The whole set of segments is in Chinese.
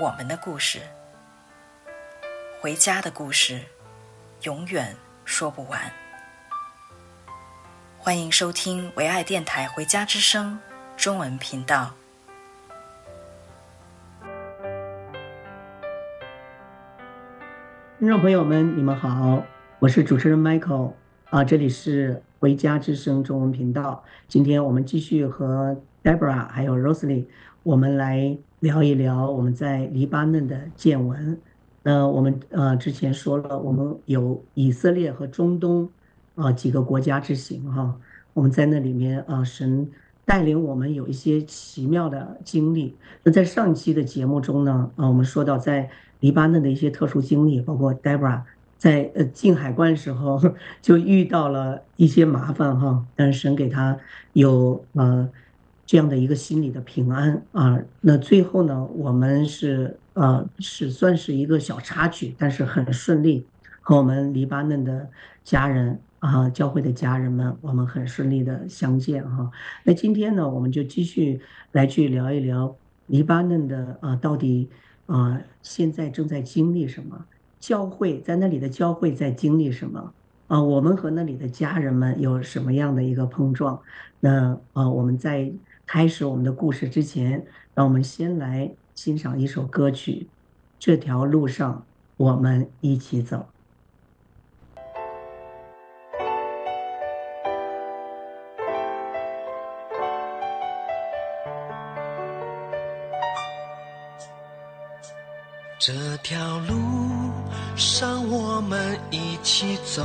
我们的故事，回家的故事，永远说不完。欢迎收听唯爱电台《回家之声》中文频道。听众朋友们，你们好，我是主持人 Michael 啊，这里是。回家之声中文频道，今天我们继续和 Deborah 还有 Rosalie，我们来聊一聊我们在黎巴嫩的见闻。那我们呃之前说了，我们有以色列和中东啊几个国家之行哈，我们在那里面啊神带领我们有一些奇妙的经历。那在上期的节目中呢，啊我们说到在黎巴嫩的一些特殊经历，包括 Debra。在呃进海关的时候 就遇到了一些麻烦哈，但是神给他有呃这样的一个心理的平安啊。那最后呢，我们是呃是算是一个小插曲，但是很顺利，和我们黎巴嫩的家人啊，教会的家人们，我们很顺利的相见哈。那今天呢，我们就继续来去聊一聊黎巴嫩的啊，到底啊现在正在经历什么？教会在那里的教会在经历什么啊？我们和那里的家人们有什么样的一个碰撞？那啊，我们在开始我们的故事之前，让我们先来欣赏一首歌曲。这条路上，我们一起走。这条路上我们一起走，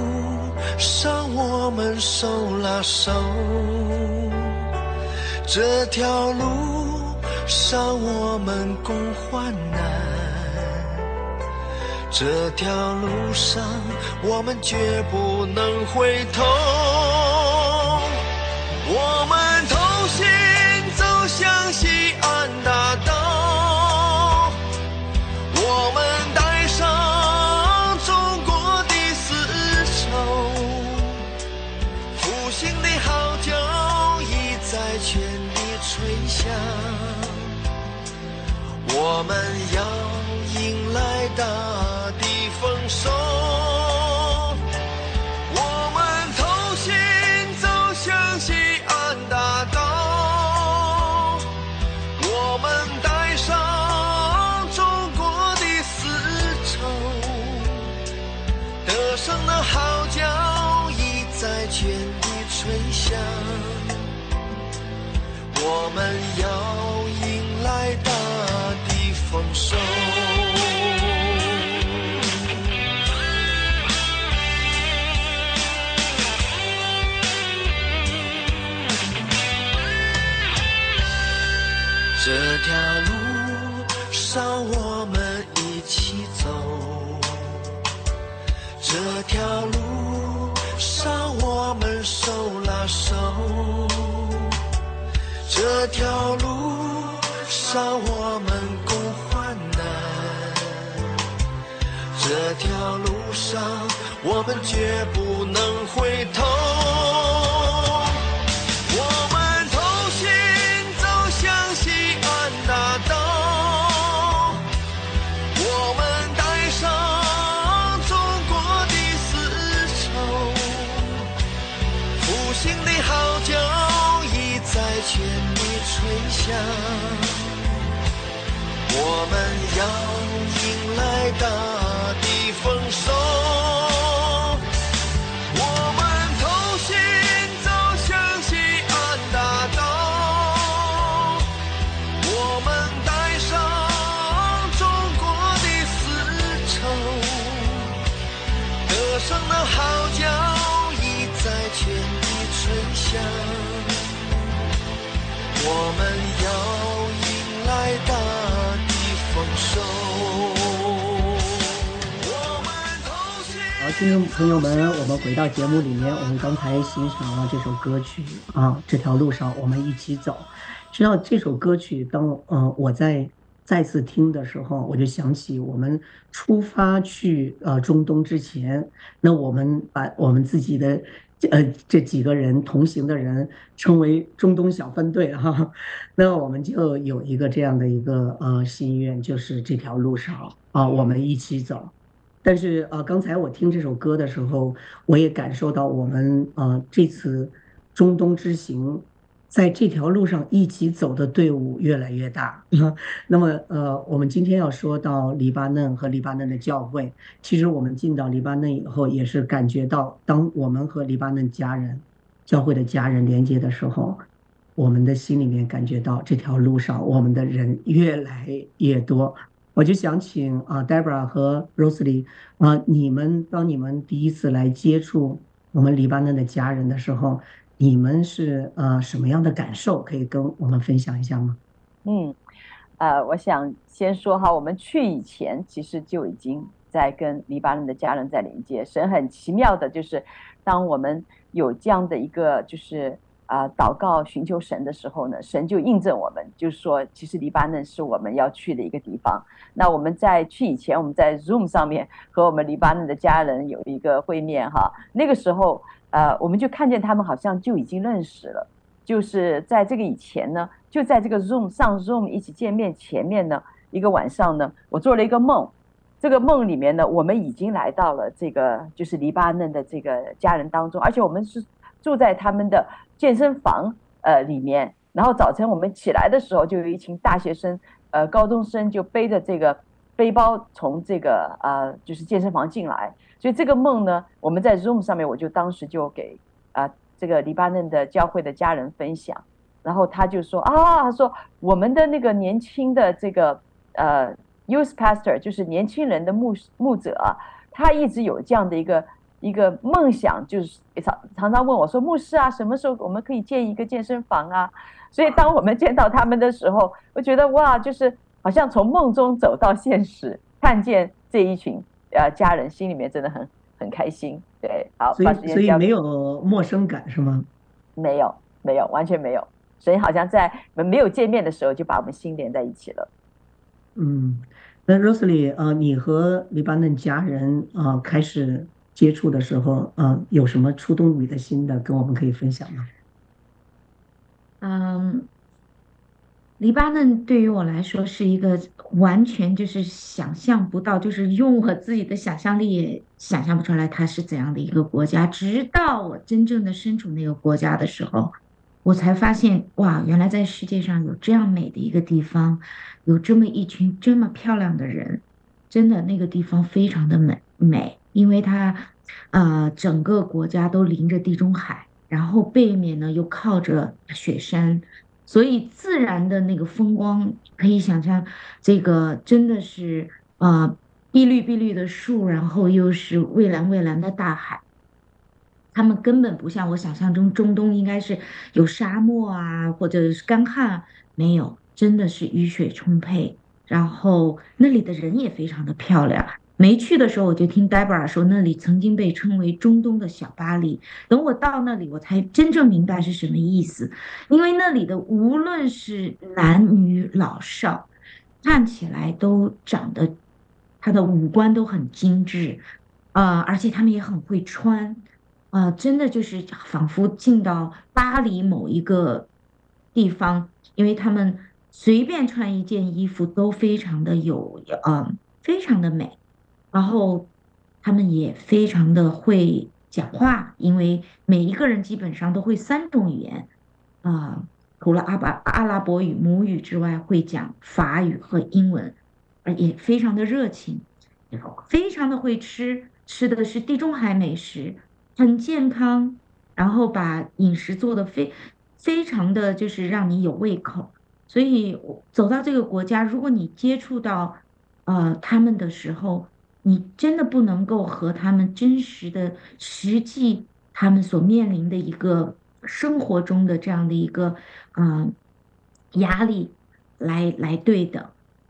上我们手拉手，这条路上我们共患难，这条路上我们绝不能回头，我们要迎来大地。丰收。这条路上我们一起走，这条路上我们手拉手，这条路上我们共患难。这条路上，我们绝不能回头。响。我。们要迎来大地丰收，听众朋友们，我们回到节目里面，我们刚才欣赏了这首歌曲啊，这条路上我们一起走。知道这首歌曲，当呃我在再次听的时候，我就想起我们出发去呃中东之前，那我们把我们自己的呃这几个人同行的人称为中东小分队哈，那我们就有一个这样的一个呃心愿，就是这条路上啊我们一起走。但是呃刚才我听这首歌的时候，我也感受到我们呃这次中东之行。在这条路上一起走的队伍越来越大。那么，呃，我们今天要说到黎巴嫩和黎巴嫩的教会。其实我们进到黎巴嫩以后，也是感觉到，当我们和黎巴嫩家人、教会的家人连接的时候，我们的心里面感觉到这条路上我们的人越来越多。我就想请啊，Debra 和 Rosely 啊，你们当你们第一次来接触我们黎巴嫩的家人的时候。你们是呃什么样的感受？可以跟我们分享一下吗？嗯，呃，我想先说哈，我们去以前其实就已经在跟黎巴嫩的家人在连接。神很奇妙的，就是当我们有这样的一个就是啊、祷告寻求神的时候呢，神就印证我们，就是说其实黎巴嫩是我们要去的一个地方。那我们在去以前，我们在 Zoom 上面和我们黎巴嫩的家人有一个会面哈，那个时候。呃，我们就看见他们好像就已经认识了，就是在这个以前呢，就在这个 Zoom 上 Zoom 一起见面前面呢，一个晚上呢，我做了一个梦，这个梦里面呢，我们已经来到了这个就是黎巴嫩的这个家人当中，而且我们是住在他们的健身房呃里面，然后早晨我们起来的时候，就有一群大学生呃高中生就背着这个背包从这个呃就是健身房进来。所以这个梦呢，我们在 Zoom 上面，我就当时就给啊、这个黎巴嫩的教会的家人分享，然后他就说啊，他说我们的那个年轻的这个呃 Youth Pastor，就是年轻人的牧牧者，他一直有这样的一个一个梦想，就是常常常问我说，牧师啊，什么时候我们可以建一个健身房啊？所以当我们见到他们的时候，我觉得哇，就是好像从梦中走到现实，看见这一群。呃，家人心里面真的很很开心，对，好，所以所以没有陌生感是吗？没有，没有，完全没有，所以好像在我们没有见面的时候就把我们心连在一起了。嗯，那 Rosely 啊呃，你和黎巴嫩家人啊、呃、开始接触的时候，呃，有什么触动你的心的，跟我们可以分享吗？嗯。黎巴嫩对于我来说是一个完全就是想象不到，就是用我自己的想象力也想象不出来它是怎样的一个国家。直到我真正的身处那个国家的时候，我才发现哇，原来在世界上有这样美的一个地方，有这么一群这么漂亮的人，真的那个地方非常的美美，因为它，呃，整个国家都临着地中海，然后背面呢又靠着雪山。所以自然的那个风光，可以想象，这个真的是呃碧绿碧绿的树，然后又是蔚蓝蔚蓝的大海。他们根本不像我想象中中东应该是有沙漠啊，或者是干旱，没有，真的是雨水充沛。然后那里的人也非常的漂亮。没去的时候，我就听 Deborah 说，那里曾经被称为中东的小巴黎。等我到那里，我才真正明白是什么意思。因为那里的无论是男女老少，看起来都长得，他的五官都很精致，啊、呃，而且他们也很会穿，啊、呃，真的就是仿佛进到巴黎某一个地方，因为他们随便穿一件衣服都非常的有，呃，非常的美。然后，他们也非常的会讲话，因为每一个人基本上都会三种语言，啊、除了阿巴阿拉伯语母语之外，会讲法语和英文。而也非常的热情，非常的会吃，吃的是地中海美食，很健康，然后把饮食做得非非常的就是让你有胃口。所以走到这个国家，如果你接触到呃他们的时候，你真的不能够和他们真实的实际他们所面临的一个生活中的这样的一个嗯、压力来来对等。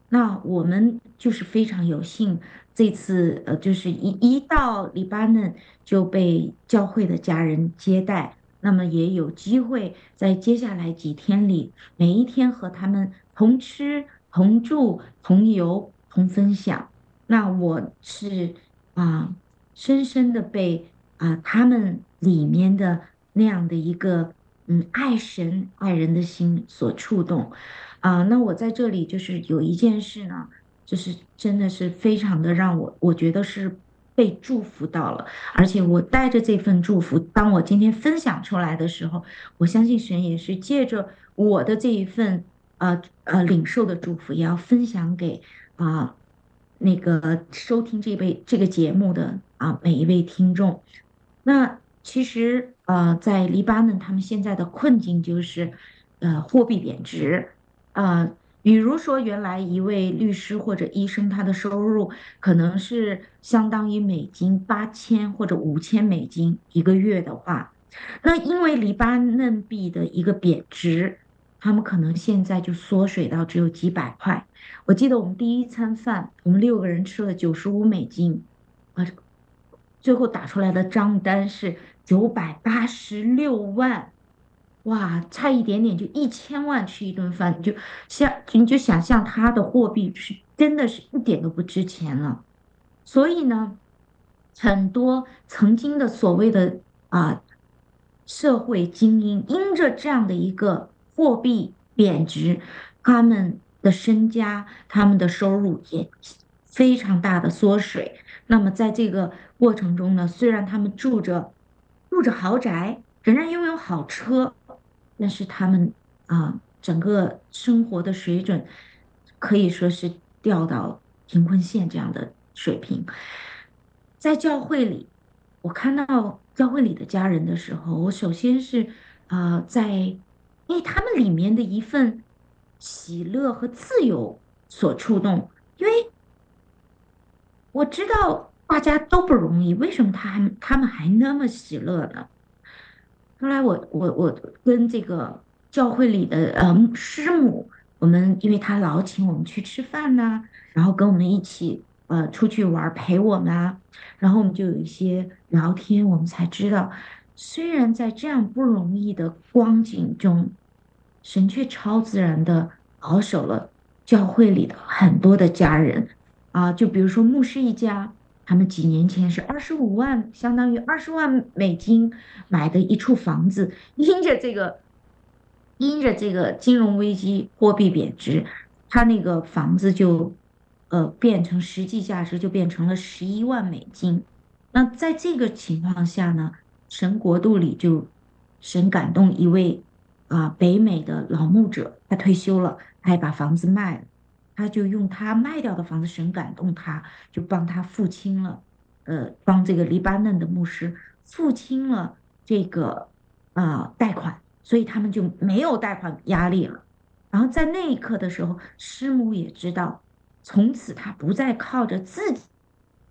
那我们就是非常有幸，这次呃就是一一到黎巴嫩就被教会的家人接待。那么也有机会在接下来几天里，每一天和他们同吃、同住、同游、同分享。那我是啊，深深的被啊他们里面的那样的一个嗯爱神爱人的心所触动啊。那我在这里就是有一件事呢，就是真的是非常的让我我觉得是。被祝福到了，而且我带着这份祝福，当我今天分享出来的时候，我相信神也是借着我的这一份呃呃领受的祝福，也要分享给啊、那个收听这位这个节目的啊、每一位听众。那其实呃在黎巴嫩，他们现在的困境就是呃货币贬值啊。呃比如说，原来一位律师或者医生，他的收入可能是相当于美金八千或者五千美金一个月的话，那因为黎巴嫩币的一个贬值，他们可能现在就缩水到只有几百块。我记得我们第一餐饭，我们六个人吃了九十五美金，啊，最后打出来的账单是九百八十六万。哇，差一点点就一千万吃一顿饭，就像你就想象它的货币是真的是一点都不值钱了。所以呢，很多曾经的所谓的啊社会精英，因着这样的一个货币贬值，他们的身家、他们的收入也非常大的缩水。那么在这个过程中呢，虽然他们住着住着豪宅，仍然拥有好车。但是他们啊，整个生活的水准可以说是掉到贫困线这样的水平。在教会里，我看到教会里的家人的时候，我首先是啊，在因为他们里面的一份喜乐和自由所触动，因为我知道大家都不容易，为什么他还他们还那么喜乐呢？后来我我我跟这个教会里的呃师母，我们因为他老请我们去吃饭呐、然后跟我们一起呃出去玩陪我们啊，然后我们就有一些聊天，我们才知道，虽然在这样不容易的光景中，神却超自然的保守了教会里的很多的家人啊，就比如说牧师一家。他们几年前是二十五万，相当于二十万美金买的一处房子，因着这个，因着这个金融危机、货币贬值，他那个房子就，呃，变成实际价值就变成了十一万美金。那在这个情况下呢，神国度里就，神感动一位啊、北美的老牧者，他退休了，他也把房子卖了。他就用他卖掉的房子，神感动他，就帮他付清了，呃，帮这个黎巴嫩的牧师付清了这个啊、呃、贷款，所以他们就没有贷款压力了。然后在那一刻的时候，师母也知道，从此他不再靠着自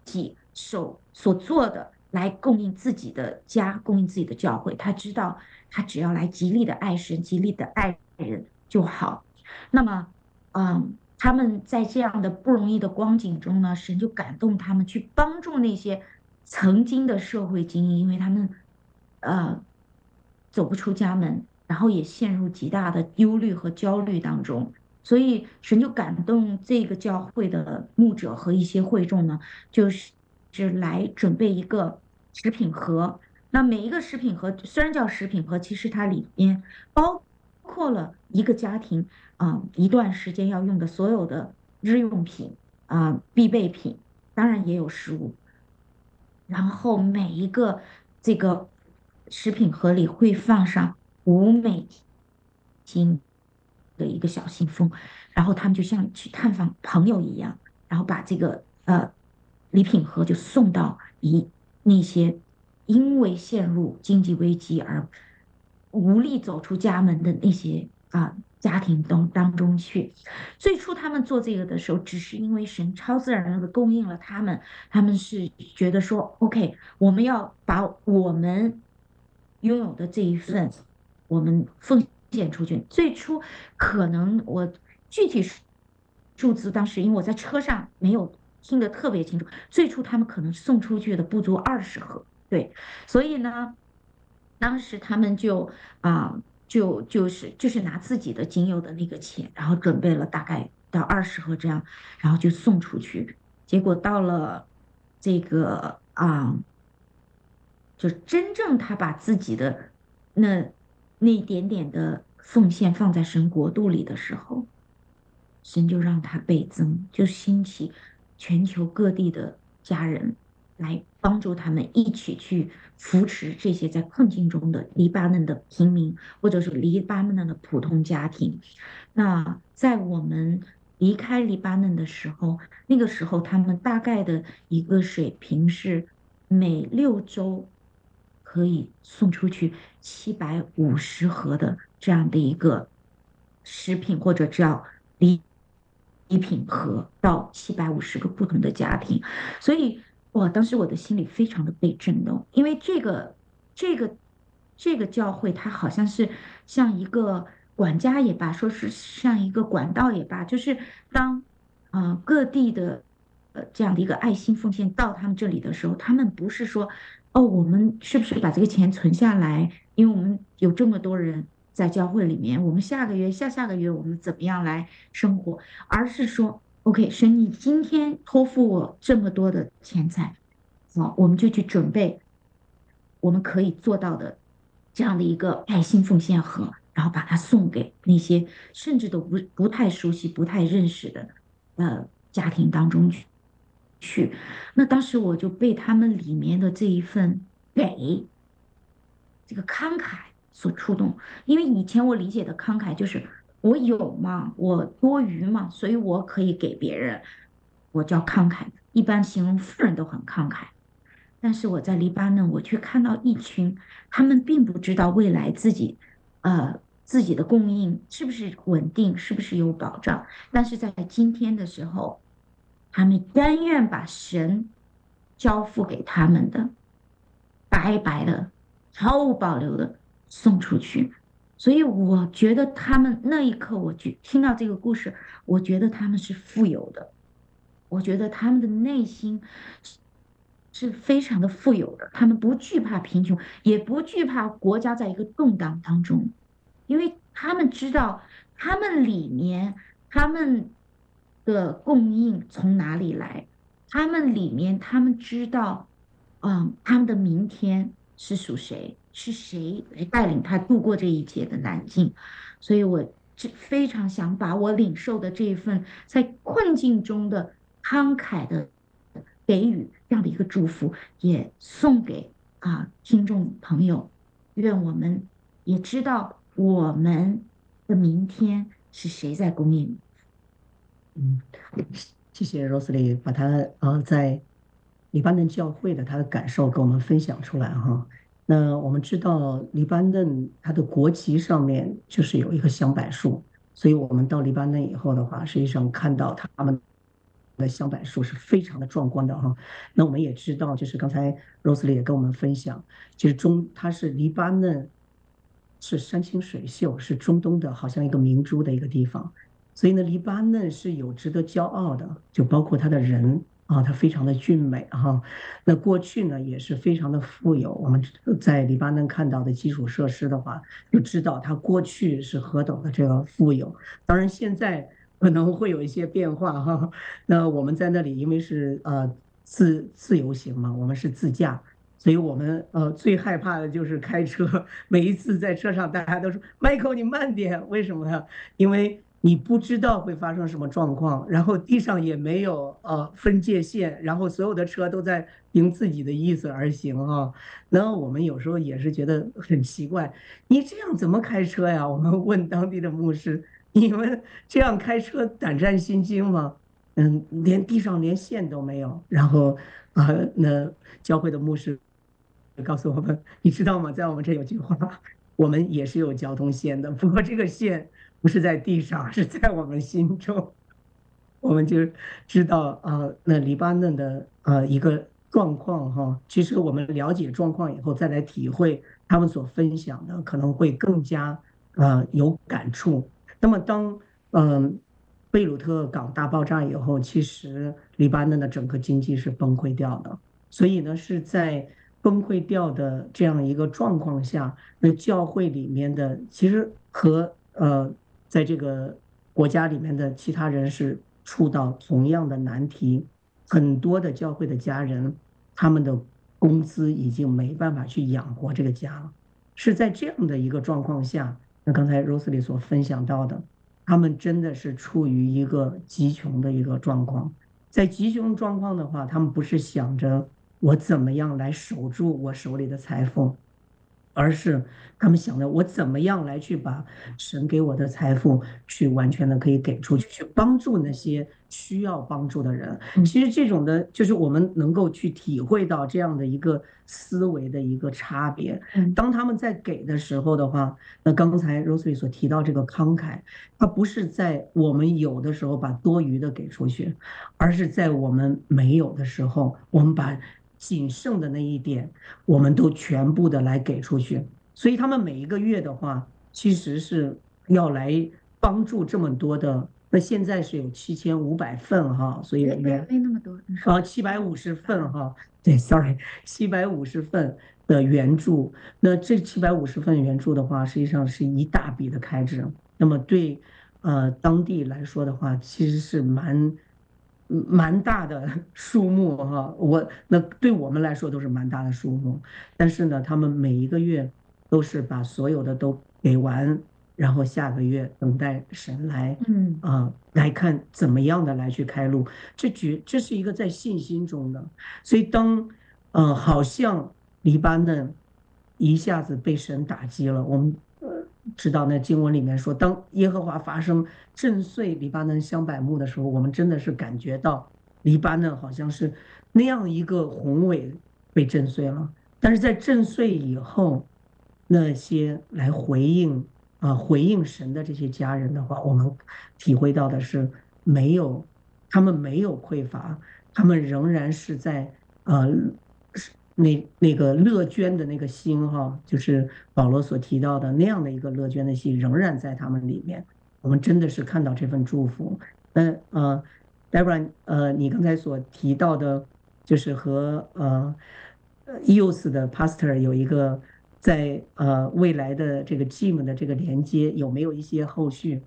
己手所做的来供应自己的家，供应自己的教会。他知道，他只要来极力的爱神，极力的爱人就好。那么，嗯。他们在这样的不容易的光景中呢，神就感动他们去帮助那些曾经的社会精英，因为他们，呃，走不出家门，然后也陷入极大的忧虑和焦虑当中，所以神就感动这个教会的牧者和一些会众呢，就是是来准备一个食品盒。那每一个食品盒虽然叫食品盒，其实它里边包括了一个家庭。啊，一段时间要用的所有的日用品啊，必备品，当然也有食物。然后每一个这个食品盒里会放上五美金的一个小信封，然后他们就像去探访朋友一样，然后把这个呃礼品盒就送到一那些因为陷入经济危机而无力走出家门的那些啊。家庭当当中去，最初他们做这个的时候，只是因为神超自然的供应了他们，他们是觉得说，OK，我们要把我们拥有的这一份，我们奉献出去。最初可能我具体数字当时因为我在车上没有听得特别清楚，最初他们可能送出去的不足二十盒，对，所以呢，当时他们就啊。就就是就是拿自己的仅有的那个钱，然后准备了大概到二十盒这样，然后就送出去。结果到了这个啊，就真正他把自己的那那一点点的奉献放在神国度里的时候，神就让他倍增，就兴起全球各地的家人。来帮助他们一起去扶持这些在困境中的黎巴嫩的平民，或者是黎巴嫩的普通家庭。那在我们离开黎巴嫩的时候，那个时候他们大概的一个水平是每六周可以送出去七百五十盒的这样的一个食品，或者叫礼礼品盒到七百五十个不同的家庭，所以。哇！当时我的心里非常的被震动，因为这个、这个、这个教会，它好像是像一个管家也罢，说是像一个管道也罢，就是当啊、各地的呃这样的一个爱心奉献到他们这里的时候，他们不是说哦，我们是不是把这个钱存下来？因为我们有这么多人在教会里面，我们下个月、下下个月我们怎么样来生活？而是说。OK，神，你今天托付我这么多的钱财，好，我们就去准备我们可以做到的这样的一个爱心奉献盒，然后把它送给那些甚至都不不太熟悉、不太认识的呃家庭当中去。去，那当时我就被他们里面的这一份给这个慷慨所触动，因为以前我理解的慷慨就是。我有嘛，我多余嘛，所以我可以给别人，我叫慷慨。一般形容富人都很慷慨，但是我在黎巴嫩，我却看到一群，他们并不知道未来自己，呃，自己的供应是不是稳定，是不是有保障。但是在今天的时候，他们甘愿把神交付给他们的，白白的、毫无保留的送出去。所以我觉得他们那一刻，我就听到这个故事，我觉得他们是富有的，我觉得他们的内心是非常的富有的，他们不惧怕贫穷，也不惧怕国家在一个动荡当中，因为他们知道他们里面他们的供应从哪里来，他们里面他们知道，嗯，他们的明天是属谁。是谁来带领他度过这一劫的难境？所以，我非常想把我领受的这一份在困境中的慷慨的给予这样的一个祝福，也送给啊听众朋友。愿我们也知道我们的明天是谁在供应。嗯，谢谢 Rosely 把他啊在黎巴嫩教会的他的感受跟我们分享出来哈。那我们知道，黎巴嫩它的国旗上面就是有一棵香柏树，所以我们到黎巴嫩以后的话，实际上看到他们的香柏树是非常的壮观的哈。那我们也知道，就是刚才 Rosely 也跟我们分享，就是中它是黎巴嫩，是山清水秀，是中东的好像一个明珠的一个地方，所以呢，黎巴嫩是有值得骄傲的，就包括他的人。啊，它非常的俊美哈。那过去呢也是非常的富有。我们在黎巴嫩看到的基础设施的话，就知道它过去是何等的这个富有。当然现在可能会有一些变化哈。那我们在那里因为是呃自自由行嘛，我们是自驾，所以我们呃最害怕的就是开车。每一次在车上，大家都说：“Michael，你慢点。”为什么呀？因为。你不知道会发生什么状况，然后地上也没有呃分界线，然后所有的车都在凭自己的意思而行啊。那我们有时候也是觉得很奇怪，你这样怎么开车呀？我们问当地的牧师，你们这样开车胆战心惊吗？嗯，连地上连线都没有。然后啊，那教会的牧师告诉我们，你知道吗？在我们这有句话，我们也是有交通线的，不过这个线不是在地上，是在我们心中。我们就知道啊，那黎巴嫩的呃一个状况哈，其实我们了解状况以后，再来体会他们所分享的，可能会更加呃有感触。那么当嗯贝鲁特港大爆炸以后，其实黎巴嫩的整个经济是崩溃掉的，所以呢是在崩溃掉的这样一个状况下，那教会里面的其实和呃在这个国家里面的其他人是。触到同样的难题，很多的教会的家人，他们的工资已经没办法去养活这个家了。是在这样的一个状况下，那刚才 Rosely 所分享到的，他们真的是处于一个极穷的一个状况。在极穷状况的话，他们不是想着我怎么样来守住我手里的财富。而是他们想着我怎么样来去把神给我的财富去完全的可以给出去，去帮助那些需要帮助的人。其实这种的，就是我们能够去体会到这样的一个思维的一个差别。当他们在给的时候的话，那刚才 Rosely 所提到这个慷慨，它不是在我们有的时候把多余的给出去，而是在我们没有的时候，我们把。仅剩的那一点，我们都全部的来给出去。所以他们每一个月的话，其实是要来帮助这么多的。那现在是有七千五百份哈，所以没没那么多啊，七百五十份哈。对，sorry，七百五十份的援助。那这七百五十份援助的话，实际上是一大笔的开支。那么对呃当地来说的话，其实是蛮。蛮大的数目哈，我那对我们来说都是蛮大的数目，但是呢，他们每一个月都是把所有的都给完，然后下个月等待神来，嗯啊来看怎么样的来去开路，这绝这是一个在信心中的，所以当呃好像黎巴嫩一下子被神打击了，我们。知道那经文里面说，当耶和华发生震碎黎巴嫩香柏木的时候，我们真的是感觉到黎巴嫩好像是那样一个宏伟被震碎了。但是在震碎以后，那些来回应啊回应神的这些家人的话，我们体会到的是没有，他们没有匮乏，他们仍然是在呃。那那个乐捐的那个心哈，就是保罗所提到的那样的一个乐捐的心，仍然在他们里面。我们真的是看到这份祝福。那呃，Debra，呃，你刚才所提到的，就是和呃，EOS 的 Pastor 有一个在呃未来的这个 Team 的这个连接，有没有一些后续？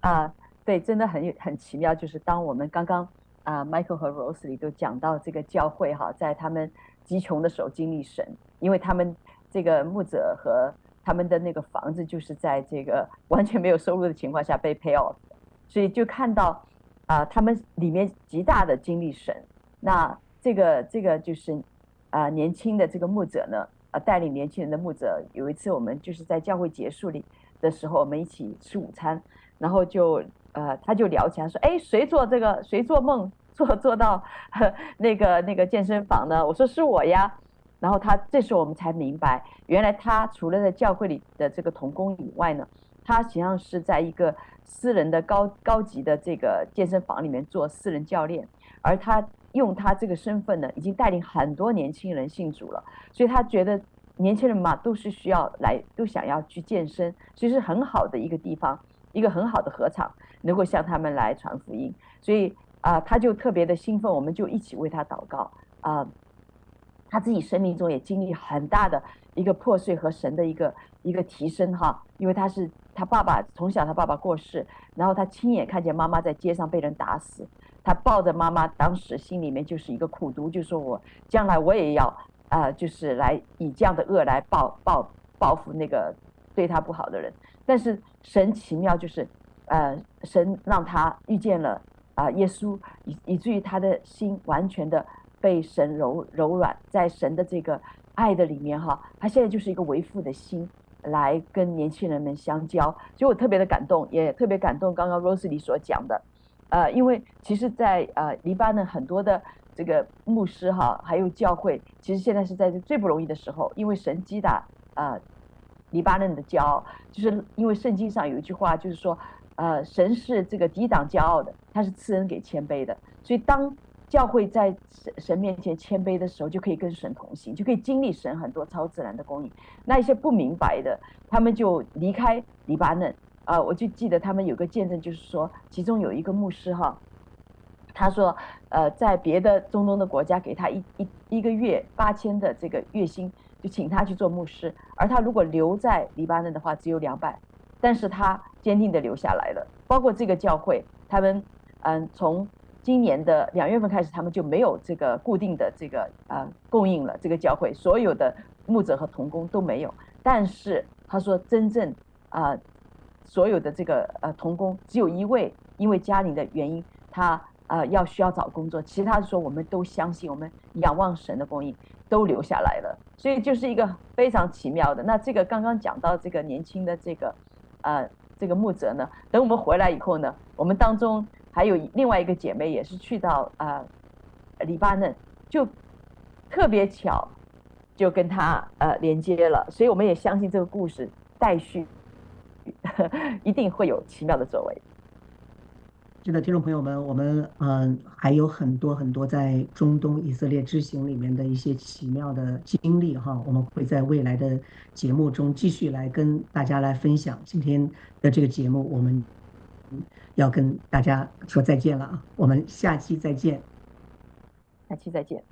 啊，对，真的很很奇妙，就是当我们刚刚。啊，Michael 和 Rosely 都讲到这个教会哈，在他们极穷的时候经历神，因为他们这个牧者和他们的那个房子就是在这个 完全没有收入的情况下被 pay off，所以就看到啊，他们里面极大的经历神。那这个这个就是啊，年轻的这个牧者呢，啊，带领年轻人的牧者，有一次我们就是在教会结束里的时候，我们一起吃午餐，然后就。呃，他就聊起来说，哎，谁做这个？谁做梦做做到呵 那个那个健身房呢？我说是我呀。然后他这时候我们才明白，原来他除了在教会里的这个童工以外呢，他实际上是在一个私人的高高级的这个健身房里面做私人教练，而他用他这个身份呢，已经带领很多年轻人信主了。所以他觉得年轻人嘛，都是需要来，都想要去健身，其实很好的一个地方，一个很好的合场。能够向他们来传福音，所以啊、他就特别的兴奋，我们就一起为他祷告啊、他自己生命中也经历很大的一个破碎和神的一个一个提升哈，因为他是他爸爸从小他爸爸过世，然后他亲眼看见妈妈在街上被人打死，他抱着妈妈，当时心里面就是一个苦毒，就说我将来我也要啊、就是来以这样的恶来报报报复那个对他不好的人。但是神奇妙就是。呃，神让他遇见了啊、耶稣，以以至于他的心完全的被神柔柔软，在神的这个爱的里面哈，他现在就是一个为父的心来跟年轻人们相交，所以我特别的感动，也特别感动。刚刚 Rosely 所讲的呃，因为其实在，在呃黎巴嫩很多的这个牧师哈，还有教会，其实现在是在最不容易的时候，因为神击打呃黎巴嫩的骄傲，就是因为圣经上有一句话，就是说，呃，神是这个抵挡骄傲的，他是赐恩给谦卑的，所以当教会在神神面前谦卑的时候，就可以跟神同行，就可以经历神很多超自然的供应。那一些不明白的，他们就离开黎巴嫩。啊、呃，我就记得他们有个见证，就是说，其中有一个牧师哈，他说，呃，在别的中东的国家给他一一一个月八千的这个月薪，就请他去做牧师，而他如果留在黎巴嫩的话，只有两百，但是他坚定的留下来了。包括这个教会，他们嗯，从今年的两月份开始，他们就没有这个固定的这个呃供应了。这个教会所有的牧者和童工都没有，但是他说真正啊。呃所有的这个呃童工只有一位，因为家里的原因，他呃要需要找工作。其他的说我们都相信，我们仰望神的供应，都留下来了。所以就是一个非常奇妙的。那这个刚刚讲到这个年轻的这个呃这个牧者呢，等我们回来以后呢，我们当中还有另外一个姐妹也是去到呃黎巴嫩，就特别巧，就跟他呃连接了。所以我们也相信这个故事待续。一定会有奇妙的作为。是的，听众朋友们，我们嗯还有很多很多在中东以色列之行里面的一些奇妙的经历哈，我们会在未来的节目中继续来跟大家来分享。今天的这个节目，我们要跟大家说再见了啊，我们下期再见。下期再见。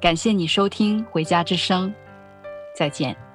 感谢你收听《回家之声》，再见。